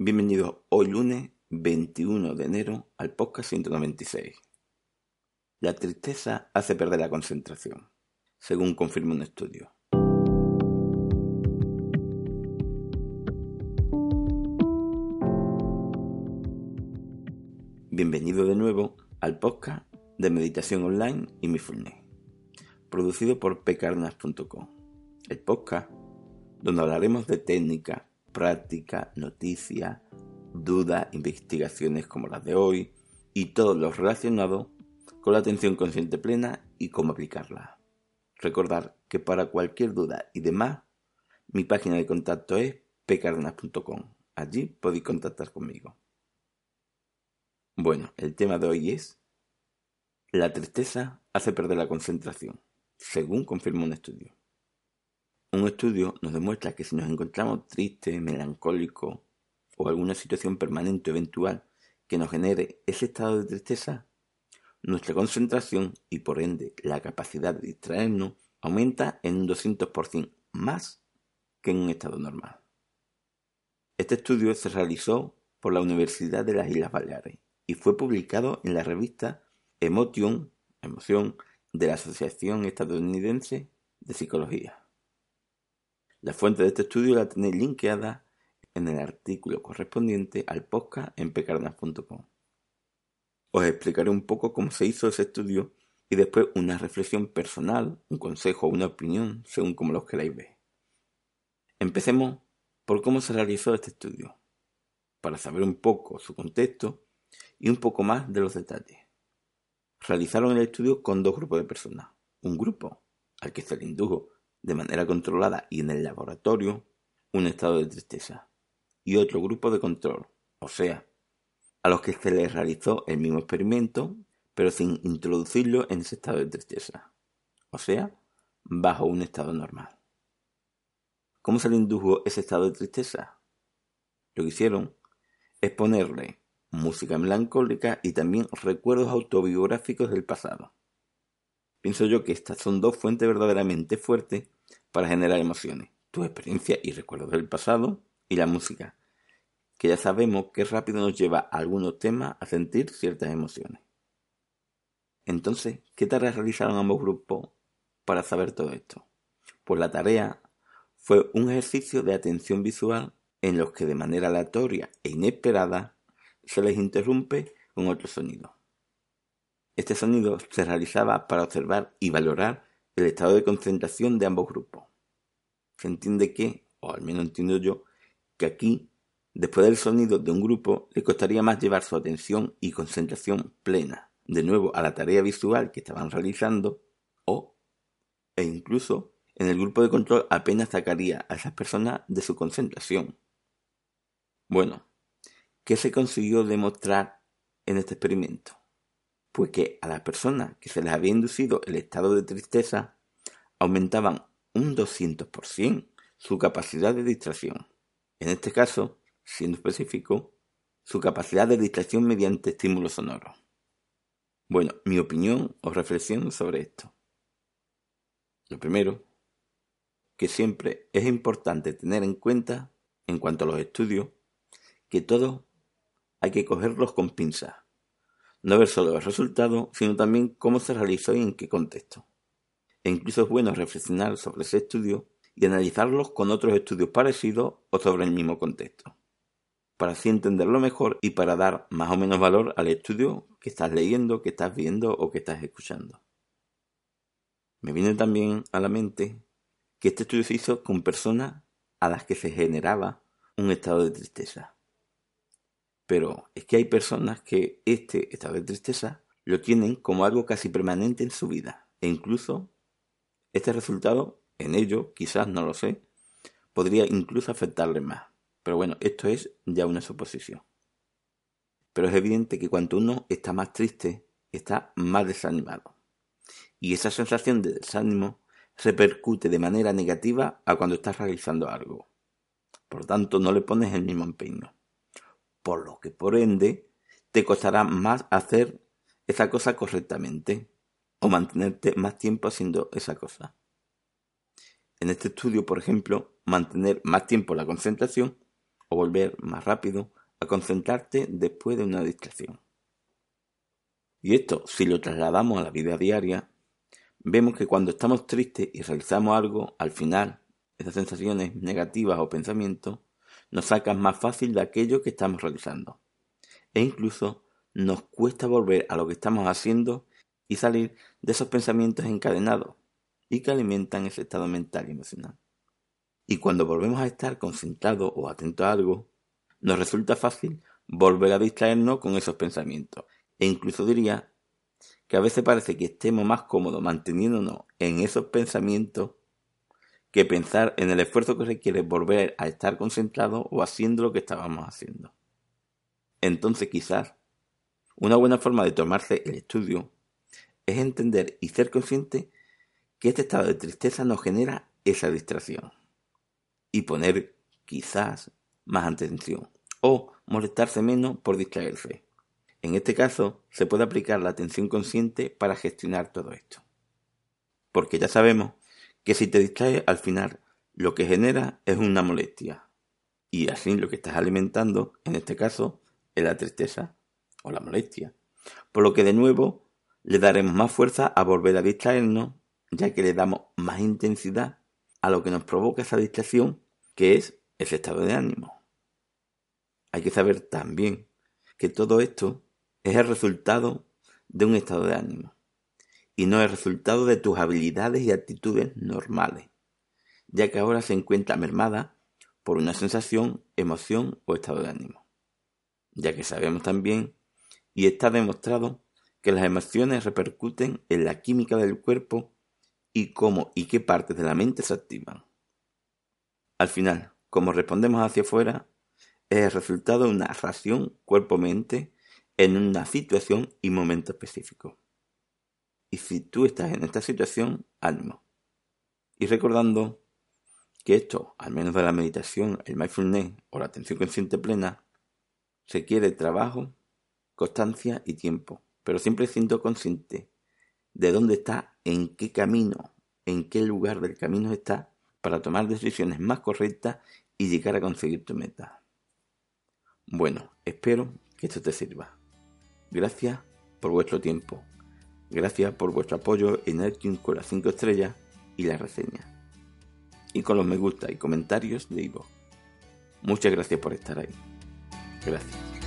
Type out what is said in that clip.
Bienvenidos hoy lunes 21 de enero al podcast 196. La tristeza hace perder la concentración, según confirma un estudio. Bienvenido de nuevo al podcast de meditación online y mindfulness, producido por pecarnas.com, el podcast donde hablaremos de técnica, práctica, noticias, dudas, investigaciones como las de hoy y todo lo relacionado con la atención consciente plena y cómo aplicarla. Recordar que para cualquier duda y demás, mi página de contacto es pecarnas.com. Allí podéis contactar conmigo. Bueno, el tema de hoy es La tristeza hace perder la concentración, según confirma un estudio. Un estudio nos demuestra que si nos encontramos tristes, melancólicos o alguna situación permanente o eventual que nos genere ese estado de tristeza, nuestra concentración y por ende la capacidad de distraernos aumenta en un 200% más que en un estado normal. Este estudio se realizó por la Universidad de las Islas Baleares y fue publicado en la revista Emotion, de la Asociación Estadounidense de Psicología. La fuente de este estudio la tenéis linkeada en el artículo correspondiente al podcast en pecarnas.com. Os explicaré un poco cómo se hizo ese estudio y después una reflexión personal, un consejo o una opinión, según como los queráis ver. Empecemos por cómo se realizó este estudio, para saber un poco su contexto y un poco más de los detalles. Realizaron el estudio con dos grupos de personas. Un grupo al que se le indujo de manera controlada y en el laboratorio, un estado de tristeza, y otro grupo de control, o sea, a los que se les realizó el mismo experimento, pero sin introducirlo en ese estado de tristeza, o sea, bajo un estado normal. ¿Cómo se le indujo ese estado de tristeza? Lo que hicieron es ponerle música melancólica y también recuerdos autobiográficos del pasado. Pienso yo que estas son dos fuentes verdaderamente fuertes para generar emociones, tu experiencia y recuerdos del pasado y la música, que ya sabemos que rápido nos lleva a algunos temas a sentir ciertas emociones. Entonces, ¿qué tareas realizaron ambos grupos para saber todo esto? Pues la tarea fue un ejercicio de atención visual en los que de manera aleatoria e inesperada se les interrumpe con otro sonido. Este sonido se realizaba para observar y valorar el estado de concentración de ambos grupos. Se entiende que, o al menos entiendo yo, que aquí, después del sonido de un grupo, le costaría más llevar su atención y concentración plena, de nuevo a la tarea visual que estaban realizando, o, e incluso, en el grupo de control apenas sacaría a esas personas de su concentración. Bueno, ¿qué se consiguió demostrar en este experimento? Pues que a las personas que se les había inducido el estado de tristeza aumentaban un 200% su capacidad de distracción. En este caso, siendo específico, su capacidad de distracción mediante estímulos sonoros. Bueno, mi opinión o reflexión sobre esto. Lo primero, que siempre es importante tener en cuenta, en cuanto a los estudios, que todo hay que cogerlos con pinzas no ver solo el resultado, sino también cómo se realizó y en qué contexto. E incluso es bueno reflexionar sobre ese estudio y analizarlos con otros estudios parecidos o sobre el mismo contexto, para así entenderlo mejor y para dar más o menos valor al estudio que estás leyendo, que estás viendo o que estás escuchando. Me viene también a la mente que este estudio se hizo con personas a las que se generaba un estado de tristeza. Pero es que hay personas que este estado de tristeza lo tienen como algo casi permanente en su vida. E incluso este resultado en ello, quizás no lo sé, podría incluso afectarle más. Pero bueno, esto es ya una suposición. Pero es evidente que cuanto uno está más triste, está más desanimado. Y esa sensación de desánimo repercute de manera negativa a cuando estás realizando algo. Por tanto, no le pones el mismo empeño por lo que por ende te costará más hacer esa cosa correctamente o mantenerte más tiempo haciendo esa cosa. En este estudio, por ejemplo, mantener más tiempo la concentración o volver más rápido a concentrarte después de una distracción. Y esto, si lo trasladamos a la vida diaria, vemos que cuando estamos tristes y realizamos algo, al final, esas sensaciones negativas o pensamientos nos sacan más fácil de aquello que estamos realizando. E incluso nos cuesta volver a lo que estamos haciendo y salir de esos pensamientos encadenados y que alimentan ese estado mental y emocional. Y cuando volvemos a estar concentrados o atentos a algo, nos resulta fácil volver a distraernos con esos pensamientos. E incluso diría que a veces parece que estemos más cómodos manteniéndonos en esos pensamientos que pensar en el esfuerzo que requiere volver a estar concentrado o haciendo lo que estábamos haciendo. Entonces quizás una buena forma de tomarse el estudio es entender y ser consciente que este estado de tristeza nos genera esa distracción y poner quizás más atención o molestarse menos por distraerse. En este caso, se puede aplicar la atención consciente para gestionar todo esto. Porque ya sabemos que si te distraes al final, lo que genera es una molestia. Y así lo que estás alimentando, en este caso, es la tristeza o la molestia. Por lo que de nuevo le daremos más fuerza a volver a distraernos, ya que le damos más intensidad a lo que nos provoca esa distracción, que es ese estado de ánimo. Hay que saber también que todo esto es el resultado de un estado de ánimo y no el resultado de tus habilidades y actitudes normales, ya que ahora se encuentra mermada por una sensación, emoción o estado de ánimo, ya que sabemos también y está demostrado que las emociones repercuten en la química del cuerpo y cómo y qué partes de la mente se activan. Al final, como respondemos hacia afuera, es el resultado de una ración cuerpo-mente en una situación y momento específico. Y si tú estás en esta situación, ánimo. Y recordando que esto, al menos de la meditación, el mindfulness o la atención consciente plena, requiere trabajo, constancia y tiempo, pero siempre siendo consciente de dónde está, en qué camino, en qué lugar del camino está para tomar decisiones más correctas y llegar a conseguir tu meta. Bueno, espero que esto te sirva. Gracias por vuestro tiempo. Gracias por vuestro apoyo en iTunes con las 5 estrellas y la reseña. Y con los me gusta y comentarios de Ivo. Muchas gracias por estar ahí. Gracias.